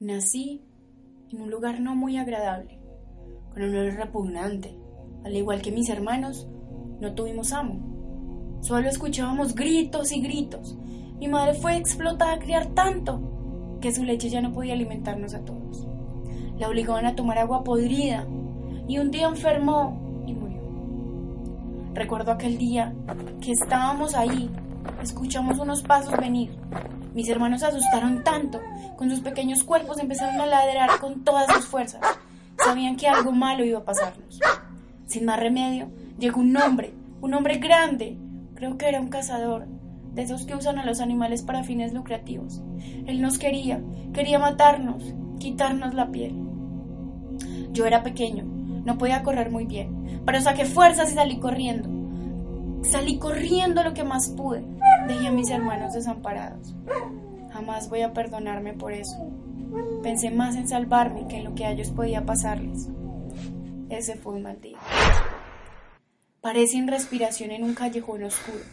Nací en un lugar no muy agradable, con un olor repugnante. Al igual que mis hermanos, no tuvimos amo. Solo escuchábamos gritos y gritos. Mi madre fue explotada a criar tanto que su leche ya no podía alimentarnos a todos. La obligaban a tomar agua podrida y un día enfermó y murió. Recuerdo aquel día que estábamos ahí, escuchamos unos pasos venir mis hermanos se asustaron tanto, con sus pequeños cuerpos empezaron a ladrar con todas sus fuerzas. Sabían que algo malo iba a pasarnos. Sin más remedio, llegó un hombre, un hombre grande, creo que era un cazador, de esos que usan a los animales para fines lucrativos. Él nos quería, quería matarnos, quitarnos la piel. Yo era pequeño, no podía correr muy bien, pero saqué fuerzas y salí corriendo. Salí corriendo lo que más pude. Dejé a mis hermanos desamparados. Jamás voy a perdonarme por eso. Pensé más en salvarme que en lo que a ellos podía pasarles. Ese fue un mal día. Paré sin respiración en un callejón oscuro.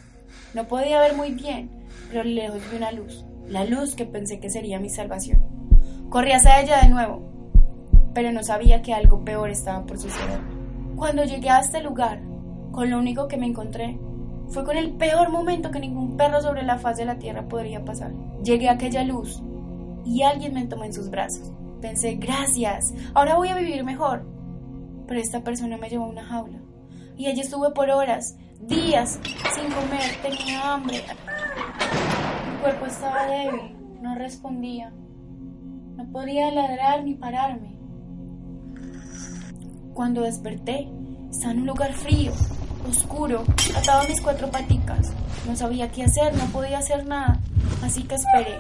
No podía ver muy bien, pero lejos vi una luz. La luz que pensé que sería mi salvación. Corrí hacia ella de nuevo, pero no sabía que algo peor estaba por suceder. Cuando llegué a este lugar, con lo único que me encontré fue con el peor momento que ningún perro sobre la faz de la tierra podría pasar. Llegué a aquella luz y alguien me tomó en sus brazos. Pensé, gracias, ahora voy a vivir mejor. Pero esta persona me llevó a una jaula. Y allí estuve por horas, días, sin comer, tenía hambre. Mi cuerpo estaba débil, no respondía. No podía ladrar ni pararme. Cuando desperté, estaba en un lugar frío, oscuro, atado a mis cuatro paticas. No sabía qué hacer, no podía hacer nada, así que esperé.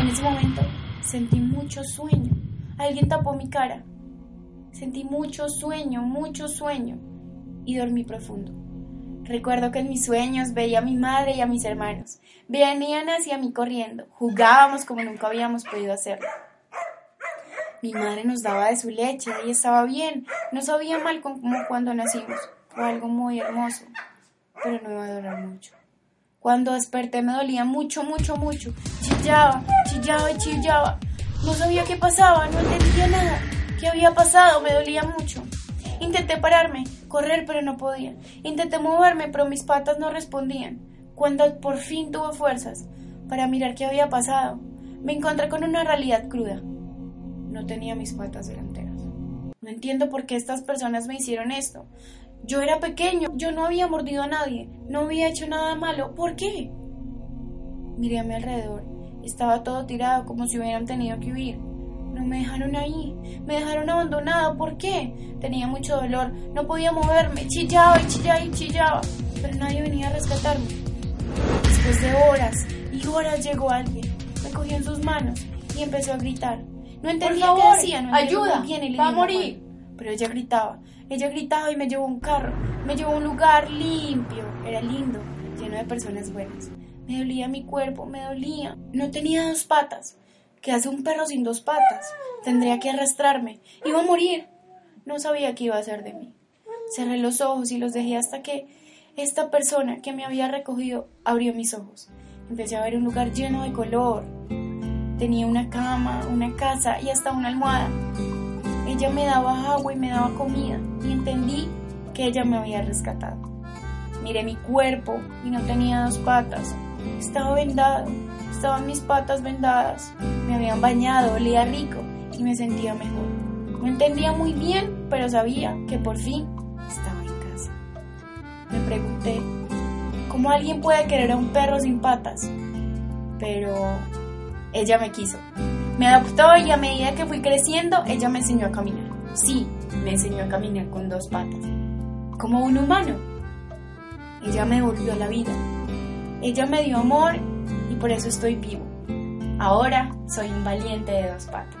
En ese momento sentí mucho sueño. Alguien tapó mi cara. Sentí mucho sueño, mucho sueño y dormí profundo. Recuerdo que en mis sueños veía a mi madre y a mis hermanos. Venían hacia mí corriendo. Jugábamos como nunca habíamos podido hacerlo. Mi madre nos daba de su leche y estaba bien. No sabía mal como cuando nacimos. Fue algo muy hermoso, pero no iba a durar mucho. Cuando desperté me dolía mucho, mucho, mucho. Chillaba, chillaba y chillaba. No sabía qué pasaba, no entendía nada. ¿Qué había pasado? Me dolía mucho. Intenté pararme, correr, pero no podía. Intenté moverme, pero mis patas no respondían. Cuando por fin tuve fuerzas para mirar qué había pasado, me encontré con una realidad cruda no tenía mis patas delanteras. No entiendo por qué estas personas me hicieron esto. Yo era pequeño, yo no había mordido a nadie, no había hecho nada malo. ¿Por qué? Miré a mi alrededor. Estaba todo tirado como si hubieran tenido que huir. No me dejaron ahí, me dejaron abandonado. ¿Por qué? Tenía mucho dolor, no podía moverme, chillaba y chillaba y chillaba, pero nadie venía a rescatarme. Después de horas y horas llegó alguien, me cogió en sus manos y empezó a gritar. No entendía qué hacía, no ayuda, bien va a morir. Pero ella gritaba, ella gritaba y me llevó a un carro, me llevó a un lugar limpio, era lindo, lleno de personas buenas. Me dolía mi cuerpo, me dolía. No tenía dos patas. ¿Qué hace un perro sin dos patas? Tendría que arrastrarme. Iba a morir. No sabía qué iba a hacer de mí. Cerré los ojos y los dejé hasta que esta persona que me había recogido abrió mis ojos. Empecé a ver un lugar lleno de color, Tenía una cama, una casa y hasta una almohada. Ella me daba agua y me daba comida y entendí que ella me había rescatado. Miré mi cuerpo y no tenía dos patas. Estaba vendado, estaban mis patas vendadas. Me habían bañado, olía rico y me sentía mejor. No entendía muy bien, pero sabía que por fin estaba en casa. Me pregunté, ¿cómo alguien puede querer a un perro sin patas? Pero ella me quiso. Me adoptó y a medida que fui creciendo, ella me enseñó a caminar. Sí, me enseñó a caminar con dos patas, como un humano. Ella me volvió la vida. Ella me dio amor y por eso estoy vivo. Ahora soy un valiente de dos patas.